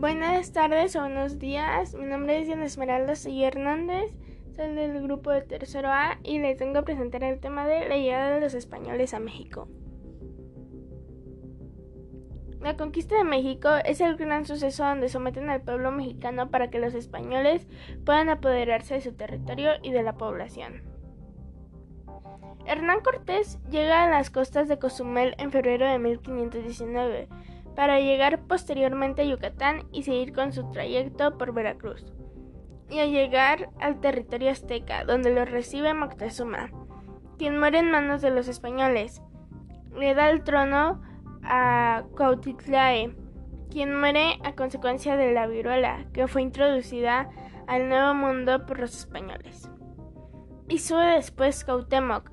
Buenas tardes o buenos días. Mi nombre es Diana Esmeralda Soy Hernández. Soy del grupo de tercero A y les vengo a presentar el tema de la llegada de los españoles a México. La conquista de México es el gran suceso donde someten al pueblo mexicano para que los españoles puedan apoderarse de su territorio y de la población. Hernán Cortés llega a las costas de Cozumel en febrero de 1519 para llegar posteriormente a Yucatán y seguir con su trayecto por Veracruz, y a llegar al territorio azteca, donde lo recibe Moctezuma, quien muere en manos de los españoles. Le da el trono a Cuautitlae, quien muere a consecuencia de la viruela que fue introducida al Nuevo Mundo por los españoles. Y sube después Cautemoc,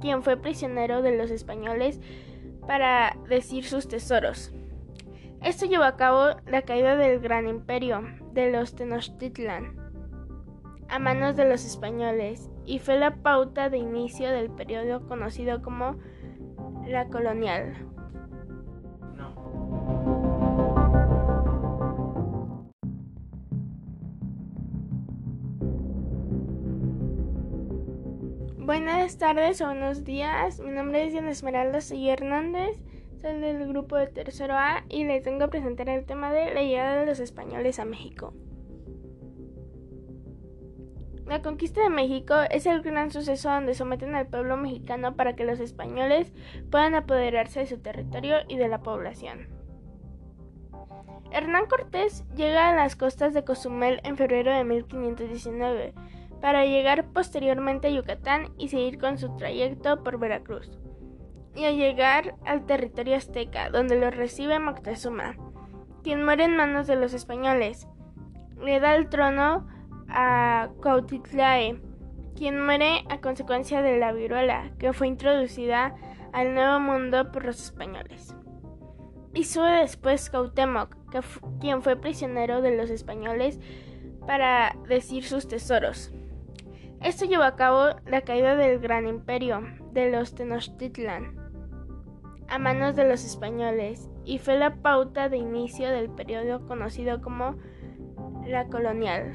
quien fue prisionero de los españoles para decir sus tesoros. Esto llevó a cabo la caída del gran imperio de los Tenochtitlan a manos de los españoles y fue la pauta de inicio del periodo conocido como la colonial. Buenas tardes o buenos días. Mi nombre es Diana Esmeralda Soy Hernández soy del grupo de tercero A y les vengo a presentar el tema de la llegada de los españoles a México. La conquista de México es el gran suceso donde someten al pueblo mexicano para que los españoles puedan apoderarse de su territorio y de la población. Hernán Cortés llega a las costas de Cozumel en febrero de 1519 para llegar posteriormente a Yucatán y seguir con su trayecto por Veracruz y a llegar al territorio azteca, donde lo recibe Moctezuma, quien muere en manos de los españoles. Le da el trono a Cuautitlae, quien muere a consecuencia de la viruela que fue introducida al Nuevo Mundo por los españoles. Y sube después Cautemoc, quien fue prisionero de los españoles para decir sus tesoros. Esto llevó a cabo la caída del gran imperio de los Tenochtitlan a manos de los españoles y fue la pauta de inicio del periodo conocido como la colonial.